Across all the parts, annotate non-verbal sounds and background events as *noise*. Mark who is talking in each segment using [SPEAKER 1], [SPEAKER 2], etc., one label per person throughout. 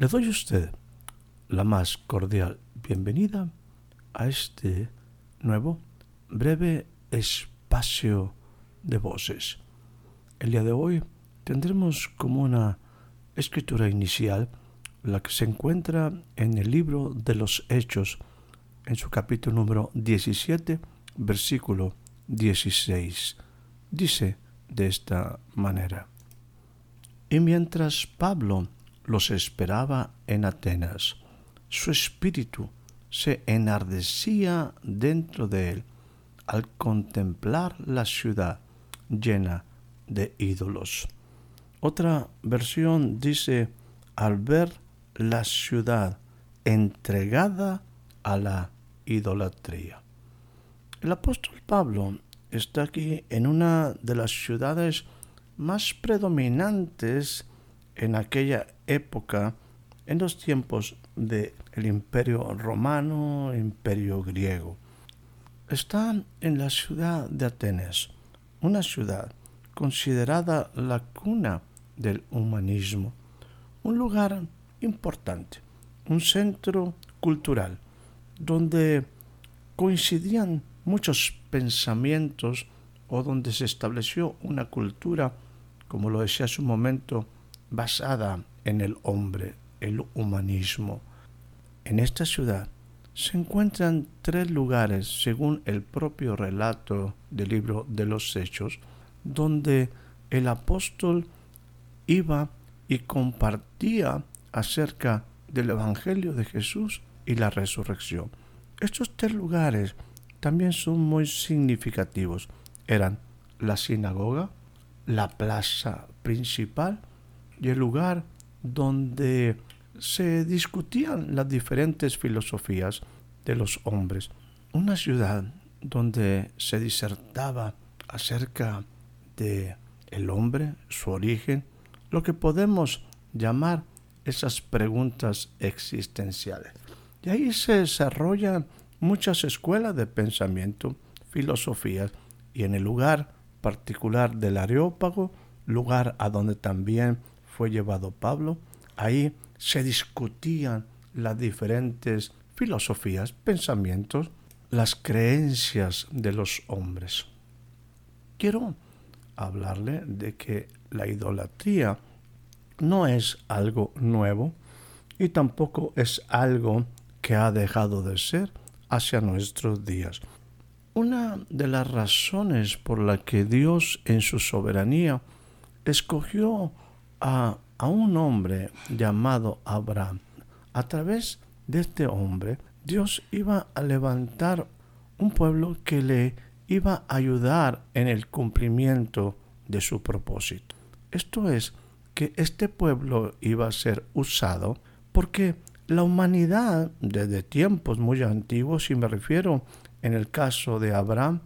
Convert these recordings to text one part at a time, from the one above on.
[SPEAKER 1] Le doy a usted la más cordial bienvenida a este nuevo breve espacio de voces. El día de hoy tendremos como una escritura inicial la que se encuentra en el libro de los Hechos, en su capítulo número 17, versículo 16. Dice de esta manera, y mientras Pablo los esperaba en Atenas. Su espíritu se enardecía dentro de él al contemplar la ciudad llena de ídolos. Otra versión dice, al ver la ciudad entregada a la idolatría. El apóstol Pablo está aquí en una de las ciudades más predominantes en aquella época, en los tiempos del imperio romano, imperio griego. Está en la ciudad de Atenas, una ciudad considerada la cuna del humanismo, un lugar importante, un centro cultural, donde coincidían muchos pensamientos o donde se estableció una cultura, como lo decía hace un momento, basada en el hombre, el humanismo. En esta ciudad se encuentran tres lugares, según el propio relato del libro de los Hechos, donde el apóstol iba y compartía acerca del Evangelio de Jesús y la resurrección. Estos tres lugares también son muy significativos. Eran la sinagoga, la plaza principal y el lugar donde se discutían las diferentes filosofías de los hombres. Una ciudad donde se disertaba acerca de el hombre, su origen, lo que podemos llamar esas preguntas existenciales. Y ahí se desarrollan muchas escuelas de pensamiento, filosofías, y en el lugar particular del Areópago, lugar a donde también fue llevado Pablo, ahí se discutían las diferentes filosofías, pensamientos, las creencias de los hombres. Quiero hablarle de que la idolatría no es algo nuevo y tampoco es algo que ha dejado de ser hacia nuestros días. Una de las razones por la que Dios en su soberanía escogió a, un hombre llamado Abraham. A través de este hombre, Dios iba a levantar un pueblo que le iba a ayudar en el cumplimiento de su propósito. Esto es, que este pueblo iba a ser usado porque la humanidad desde tiempos muy antiguos, y me refiero en el caso de Abraham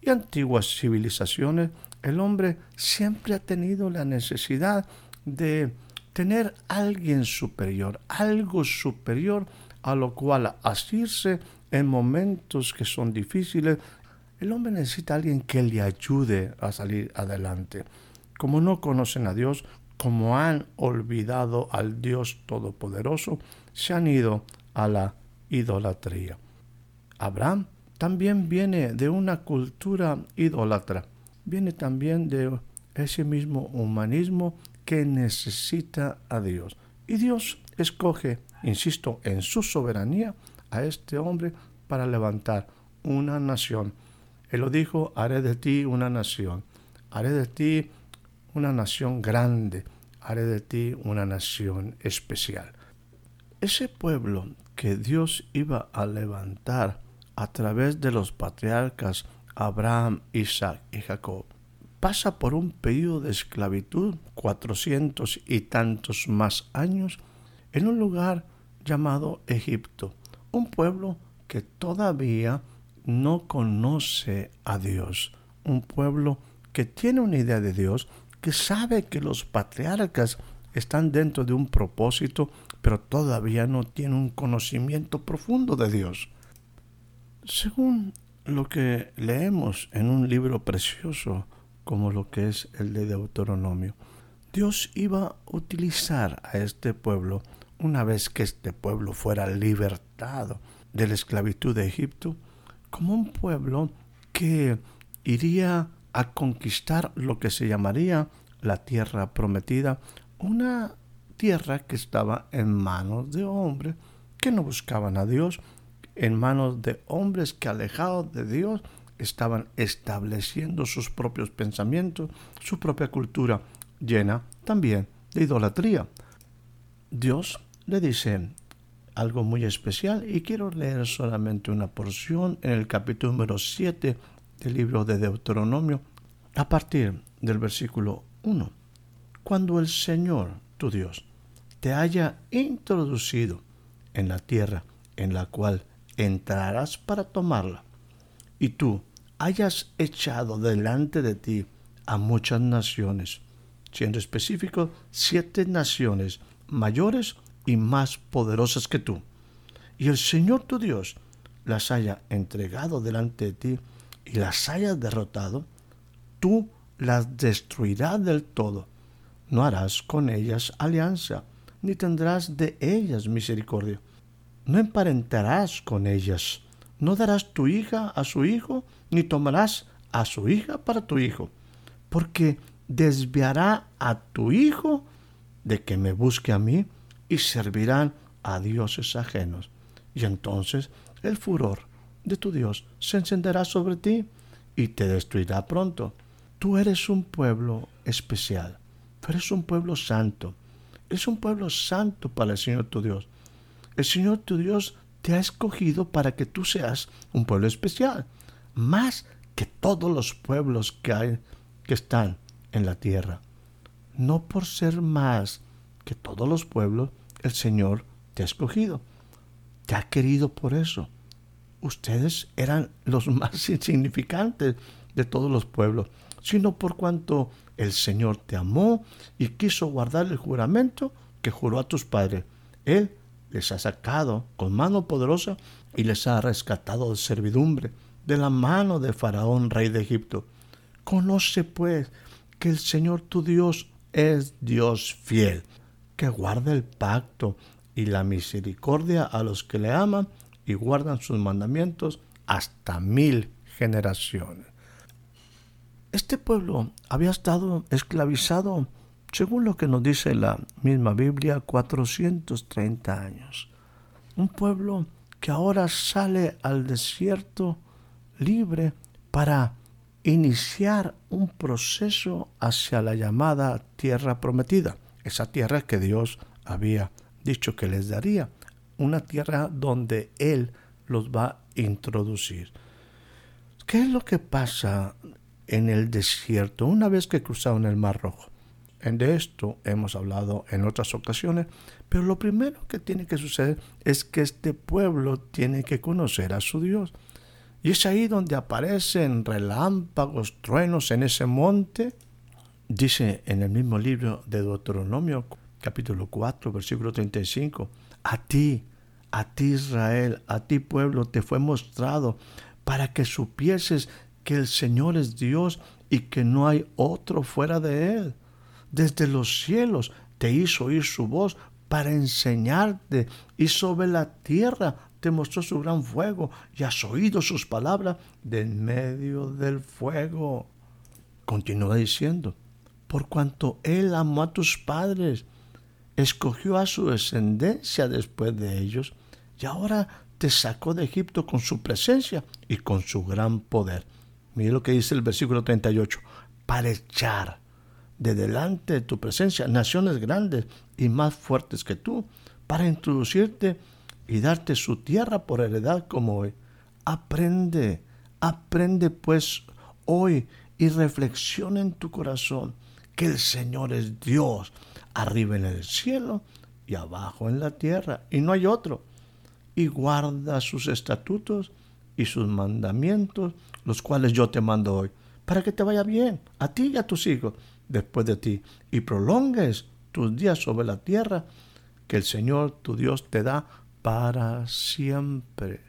[SPEAKER 1] y antiguas civilizaciones, el hombre siempre ha tenido la necesidad de tener alguien superior, algo superior a lo cual asirse en momentos que son difíciles. El hombre necesita alguien que le ayude a salir adelante. Como no conocen a Dios, como han olvidado al Dios Todopoderoso, se han ido a la idolatría. Abraham también viene de una cultura idólatra, viene también de ese mismo humanismo que necesita a Dios. Y Dios escoge, insisto, en su soberanía a este hombre para levantar una nación. Él lo dijo, haré de ti una nación, haré de ti una nación grande, haré de ti una nación especial. Ese pueblo que Dios iba a levantar a través de los patriarcas Abraham, Isaac y Jacob, pasa por un periodo de esclavitud, cuatrocientos y tantos más años, en un lugar llamado Egipto, un pueblo que todavía no conoce a Dios, un pueblo que tiene una idea de Dios, que sabe que los patriarcas están dentro de un propósito, pero todavía no tiene un conocimiento profundo de Dios. Según lo que leemos en un libro precioso como lo que es el de Deuteronomio, Dios iba a utilizar a este pueblo una vez que este pueblo fuera libertado de la esclavitud de Egipto, como un pueblo que iría a conquistar lo que se llamaría la tierra prometida, una tierra que estaba en manos de hombres que no buscaban a Dios, en manos de hombres que alejados de Dios estaban estableciendo sus propios pensamientos, su propia cultura, llena también de idolatría. Dios le dice algo muy especial y quiero leer solamente una porción en el capítulo número 7 del libro de Deuteronomio a partir del versículo 1. Cuando el Señor, tu Dios, te haya introducido en la tierra en la cual entrarás para tomarla, y tú hayas echado delante de ti a muchas naciones, siendo específico siete naciones mayores y más poderosas que tú, y el Señor tu Dios las haya entregado delante de ti y las haya derrotado, tú las destruirás del todo. No harás con ellas alianza, ni tendrás de ellas misericordia. No emparentarás con ellas. No darás tu hija a su hijo, ni tomarás a su hija para tu hijo, porque desviará a tu hijo de que me busque a mí y servirán a dioses ajenos. Y entonces el furor de tu Dios se encenderá sobre ti y te destruirá pronto. Tú eres un pueblo especial, tú eres un pueblo santo, eres un pueblo santo para el Señor tu Dios. El Señor tu Dios te ha escogido para que tú seas un pueblo especial, más que todos los pueblos que hay que están en la tierra. No por ser más que todos los pueblos, el Señor te ha escogido. Te ha querido por eso ustedes eran los *laughs* más insignificantes de todos los pueblos, sino por cuanto el Señor te amó y quiso guardar el juramento que juró a tus padres. Él les ha sacado con mano poderosa y les ha rescatado de servidumbre, de la mano de Faraón, rey de Egipto. Conoce pues que el Señor tu Dios es Dios fiel, que guarda el pacto y la misericordia a los que le aman y guardan sus mandamientos hasta mil generaciones. Este pueblo había estado esclavizado, según lo que nos dice la misma Biblia, 430 años. Un pueblo que ahora sale al desierto libre para iniciar un proceso hacia la llamada tierra prometida, esa tierra que Dios había dicho que les daría una tierra donde Él los va a introducir. ¿Qué es lo que pasa en el desierto una vez que cruzaron el Mar Rojo? De esto hemos hablado en otras ocasiones, pero lo primero que tiene que suceder es que este pueblo tiene que conocer a su Dios. Y es ahí donde aparecen relámpagos, truenos en ese monte. Dice en el mismo libro de Deuteronomio, capítulo 4, versículo 35, a ti, a ti Israel, a ti pueblo, te fue mostrado para que supieses que el Señor es Dios y que no hay otro fuera de Él. Desde los cielos te hizo oír su voz para enseñarte y sobre la tierra te mostró su gran fuego y has oído sus palabras de en medio del fuego. Continúa diciendo, por cuanto Él amó a tus padres escogió a su descendencia después de ellos y ahora te sacó de Egipto con su presencia y con su gran poder. Mire lo que dice el versículo 38, para echar de delante de tu presencia naciones grandes y más fuertes que tú, para introducirte y darte su tierra por heredad como hoy. Aprende, aprende pues hoy y reflexiona en tu corazón que el Señor es Dios, arriba en el cielo y abajo en la tierra, y no hay otro. Y guarda sus estatutos y sus mandamientos, los cuales yo te mando hoy, para que te vaya bien, a ti y a tus hijos después de ti, y prolongues tus días sobre la tierra que el Señor tu Dios te da para siempre.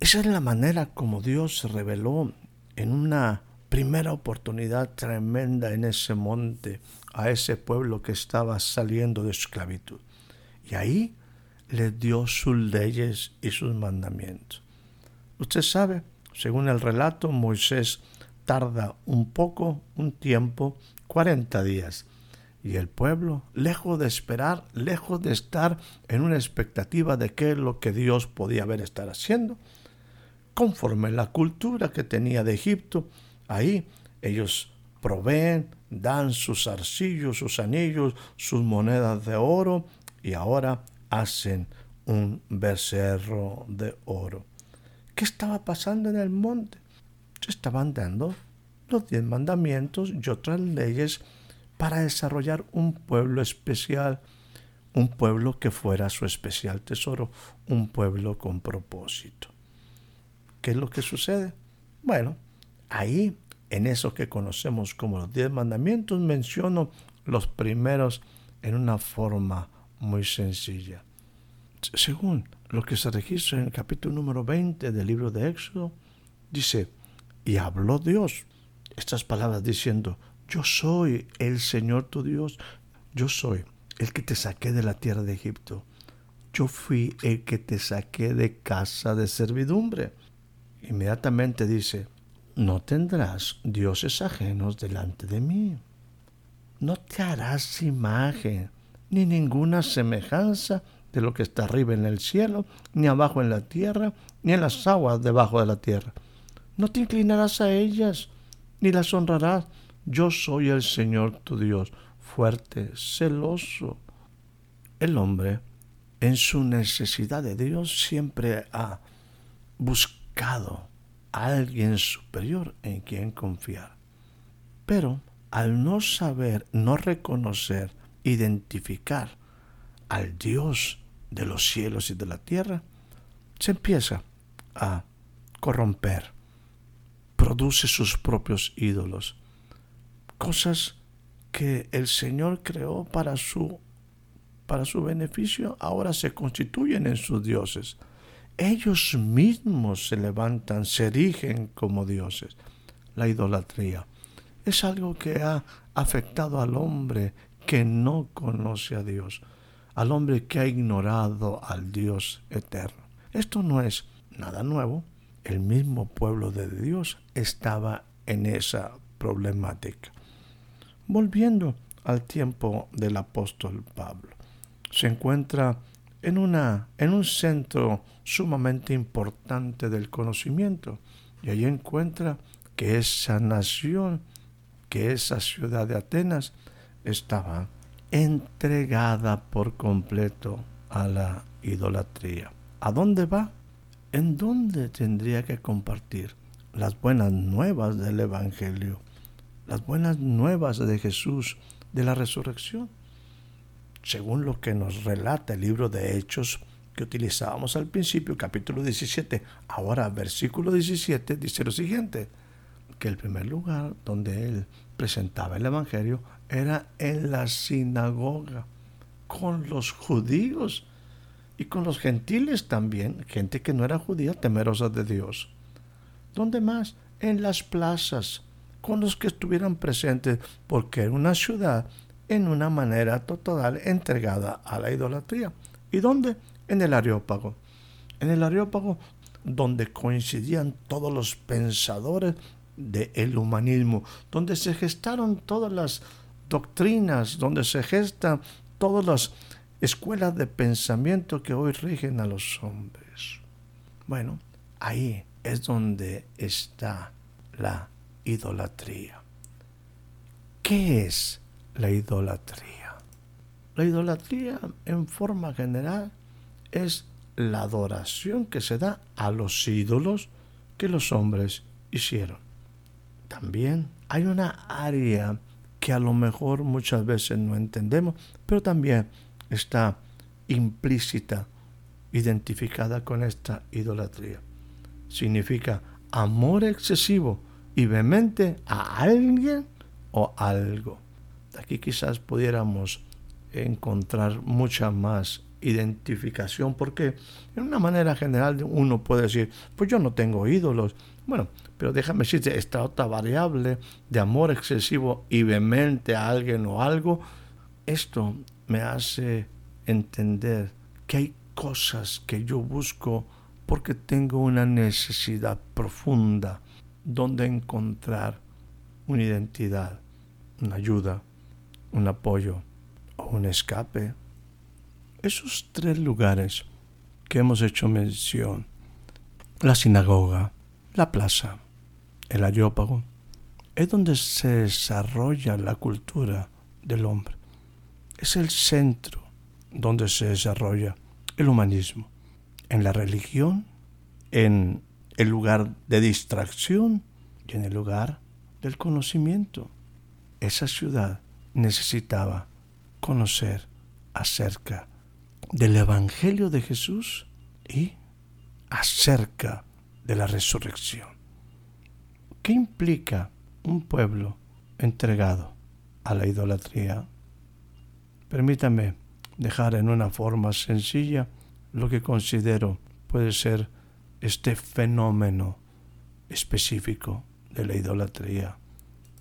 [SPEAKER 1] Esa es la manera como Dios se reveló en una primera oportunidad tremenda en ese monte a ese pueblo que estaba saliendo de esclavitud. Y ahí les dio sus leyes y sus mandamientos. Usted sabe, según el relato, Moisés tarda un poco, un tiempo, 40 días. Y el pueblo, lejos de esperar, lejos de estar en una expectativa de qué es lo que Dios podía haber estar haciendo, conforme la cultura que tenía de Egipto, ahí ellos proveen, dan sus arcillos, sus anillos, sus monedas de oro y ahora hacen un becerro de oro. ¿Qué estaba pasando en el monte? Estaban dando los diez mandamientos y otras leyes para desarrollar un pueblo especial, un pueblo que fuera su especial tesoro, un pueblo con propósito. ¿Qué es lo que sucede? Bueno, ahí en eso que conocemos como los diez mandamientos menciono los primeros en una forma muy sencilla. Según lo que se registra en el capítulo número 20 del libro de Éxodo, dice, y habló Dios estas palabras diciendo, yo soy el Señor tu Dios, yo soy el que te saqué de la tierra de Egipto, yo fui el que te saqué de casa de servidumbre. Inmediatamente dice, no tendrás dioses ajenos delante de mí. No te harás imagen ni ninguna semejanza de lo que está arriba en el cielo, ni abajo en la tierra, ni en las aguas debajo de la tierra. No te inclinarás a ellas, ni las honrarás. Yo soy el Señor tu Dios, fuerte, celoso. El hombre, en su necesidad de Dios, siempre ha buscado a alguien superior en quien confiar. Pero al no saber, no reconocer, identificar al Dios de los cielos y de la tierra, se empieza a corromper, produce sus propios ídolos, cosas que el Señor creó para su para su beneficio, ahora se constituyen en sus dioses. Ellos mismos se levantan, se erigen como dioses. La idolatría es algo que ha afectado al hombre que no conoce a Dios al hombre que ha ignorado al Dios eterno. Esto no es nada nuevo. El mismo pueblo de Dios estaba en esa problemática. Volviendo al tiempo del apóstol Pablo, se encuentra en, una, en un centro sumamente importante del conocimiento y allí encuentra que esa nación, que esa ciudad de Atenas estaba entregada por completo a la idolatría. ¿A dónde va? ¿En dónde tendría que compartir las buenas nuevas del Evangelio? Las buenas nuevas de Jesús, de la resurrección. Según lo que nos relata el libro de Hechos que utilizábamos al principio, capítulo 17, ahora versículo 17, dice lo siguiente, que el primer lugar donde él presentaba el Evangelio era en la sinagoga, con los judíos y con los gentiles también, gente que no era judía, temerosa de Dios. ¿Dónde más? En las plazas, con los que estuvieran presentes, porque era una ciudad en una manera total entregada a la idolatría. ¿Y dónde? En el Areópago. En el Areópago, donde coincidían todos los pensadores del humanismo, donde se gestaron todas las doctrinas, donde se gestan todas las escuelas de pensamiento que hoy rigen a los hombres. Bueno, ahí es donde está la idolatría. ¿Qué es la idolatría? La idolatría en forma general es la adoración que se da a los ídolos que los hombres hicieron. También hay una área que a lo mejor muchas veces no entendemos, pero también está implícita, identificada con esta idolatría. Significa amor excesivo y vehemente a alguien o algo. Aquí quizás pudiéramos encontrar mucha más identificación, porque en una manera general uno puede decir, pues yo no tengo ídolos. Bueno, pero déjame decirte, esta otra variable de amor excesivo y vehemente a alguien o algo, esto me hace entender que hay cosas que yo busco porque tengo una necesidad profunda donde encontrar una identidad, una ayuda, un apoyo o un escape. Esos tres lugares que hemos hecho mención, la sinagoga, la plaza, el areópago, es donde se desarrolla la cultura del hombre. Es el centro donde se desarrolla el humanismo. En la religión, en el lugar de distracción y en el lugar del conocimiento. Esa ciudad necesitaba conocer acerca del Evangelio de Jesús y acerca de la resurrección. ¿Qué implica un pueblo entregado a la idolatría? Permítame dejar en una forma sencilla lo que considero puede ser este fenómeno específico de la idolatría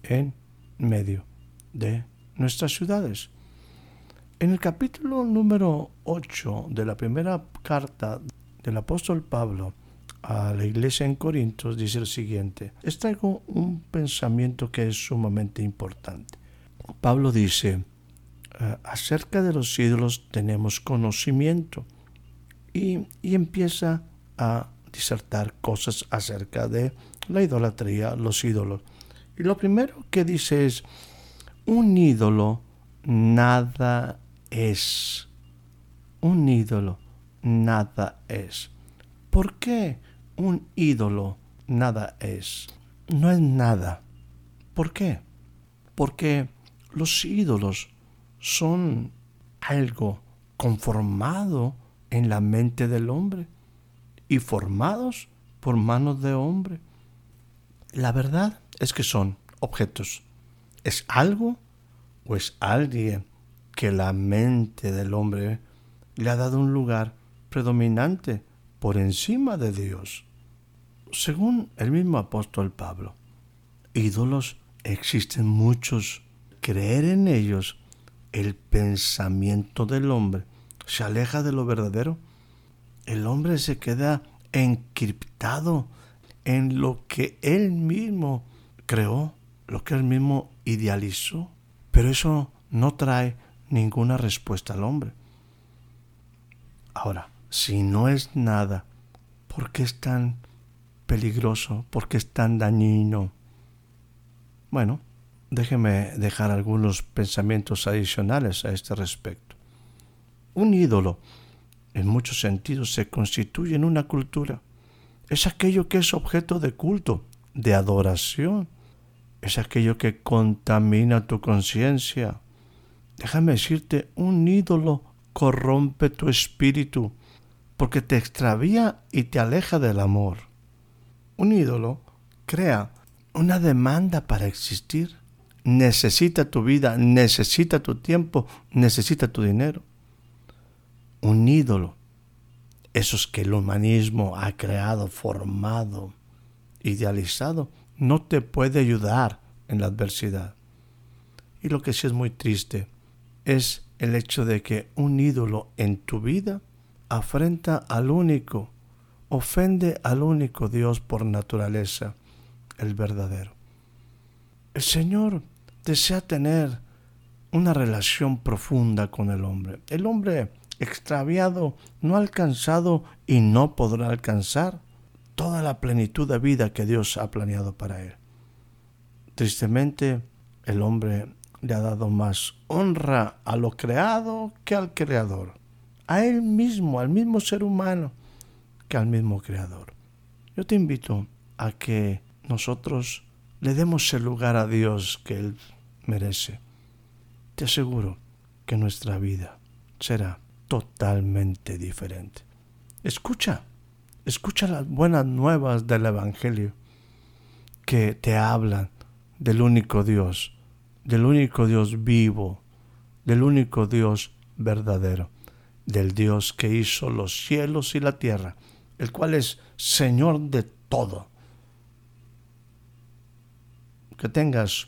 [SPEAKER 1] en medio de nuestras ciudades. En el capítulo número 8 de la primera carta del apóstol Pablo a la iglesia en Corintios dice lo siguiente. Es traigo un pensamiento que es sumamente importante. Pablo dice, eh, acerca de los ídolos tenemos conocimiento y, y empieza a disertar cosas acerca de la idolatría, los ídolos. Y lo primero que dice es, un ídolo nada es. Un ídolo nada es. ¿Por qué un ídolo nada es? No es nada. ¿Por qué? Porque los ídolos son algo conformado en la mente del hombre y formados por manos de hombre. La verdad es que son objetos. ¿Es algo o es alguien que la mente del hombre le ha dado un lugar predominante por encima de Dios? Según el mismo apóstol Pablo, ídolos existen muchos. Creer en ellos, el pensamiento del hombre se aleja de lo verdadero el hombre se queda encriptado en lo que él mismo creó, lo que él mismo idealizó. Pero eso no trae ninguna respuesta al hombre. Ahora, si no es nada, ¿por qué es tan peligroso? ¿Por qué es tan dañino? Bueno, déjeme dejar algunos pensamientos adicionales a este respecto. Un ídolo en muchos sentidos se constituye en una cultura. Es aquello que es objeto de culto, de adoración. Es aquello que contamina tu conciencia. Déjame decirte, un ídolo corrompe tu espíritu porque te extravía y te aleja del amor. Un ídolo crea una demanda para existir. Necesita tu vida, necesita tu tiempo, necesita tu dinero un ídolo, esos que el humanismo ha creado, formado, idealizado, no te puede ayudar en la adversidad. Y lo que sí es muy triste es el hecho de que un ídolo en tu vida afrenta al único, ofende al único Dios por naturaleza, el verdadero. El Señor desea tener una relación profunda con el hombre. El hombre extraviado, no alcanzado y no podrá alcanzar toda la plenitud de vida que Dios ha planeado para él. Tristemente, el hombre le ha dado más honra a lo creado que al creador, a Él mismo, al mismo ser humano, que al mismo Creador. Yo te invito a que nosotros le demos el lugar a Dios que Él merece. Te aseguro que nuestra vida será totalmente diferente. Escucha, escucha las buenas nuevas del Evangelio que te hablan del único Dios, del único Dios vivo, del único Dios verdadero, del Dios que hizo los cielos y la tierra, el cual es Señor de todo. Que tengas